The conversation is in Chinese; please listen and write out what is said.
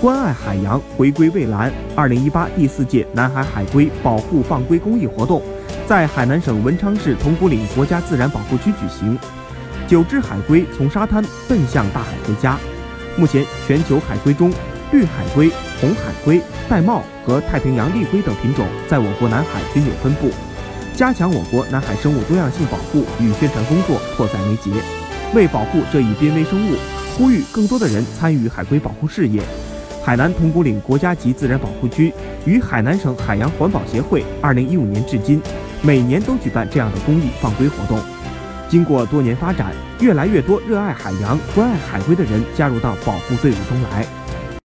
关爱海洋，回归蔚蓝。二零一八第四届南海海龟保护放归公益活动在海南省文昌市铜鼓岭国家自然保护区举行。九只海龟从沙滩奔向大海回家。目前，全球海龟中，绿海龟、红海龟、玳瑁和太平洋丽龟等品种在我国南海均有分布。加强我国南海生物多样性保护与宣传工作迫在眉睫。为保护这一濒危生物，呼吁更多的人参与海龟保护事业。海南铜鼓岭国家级自然保护区与海南省海洋环保协会，，2015年至今，每年都举办这样的公益放归活动。经过多年发展，越来越多热爱海洋、关爱海龟的人加入到保护队伍中来。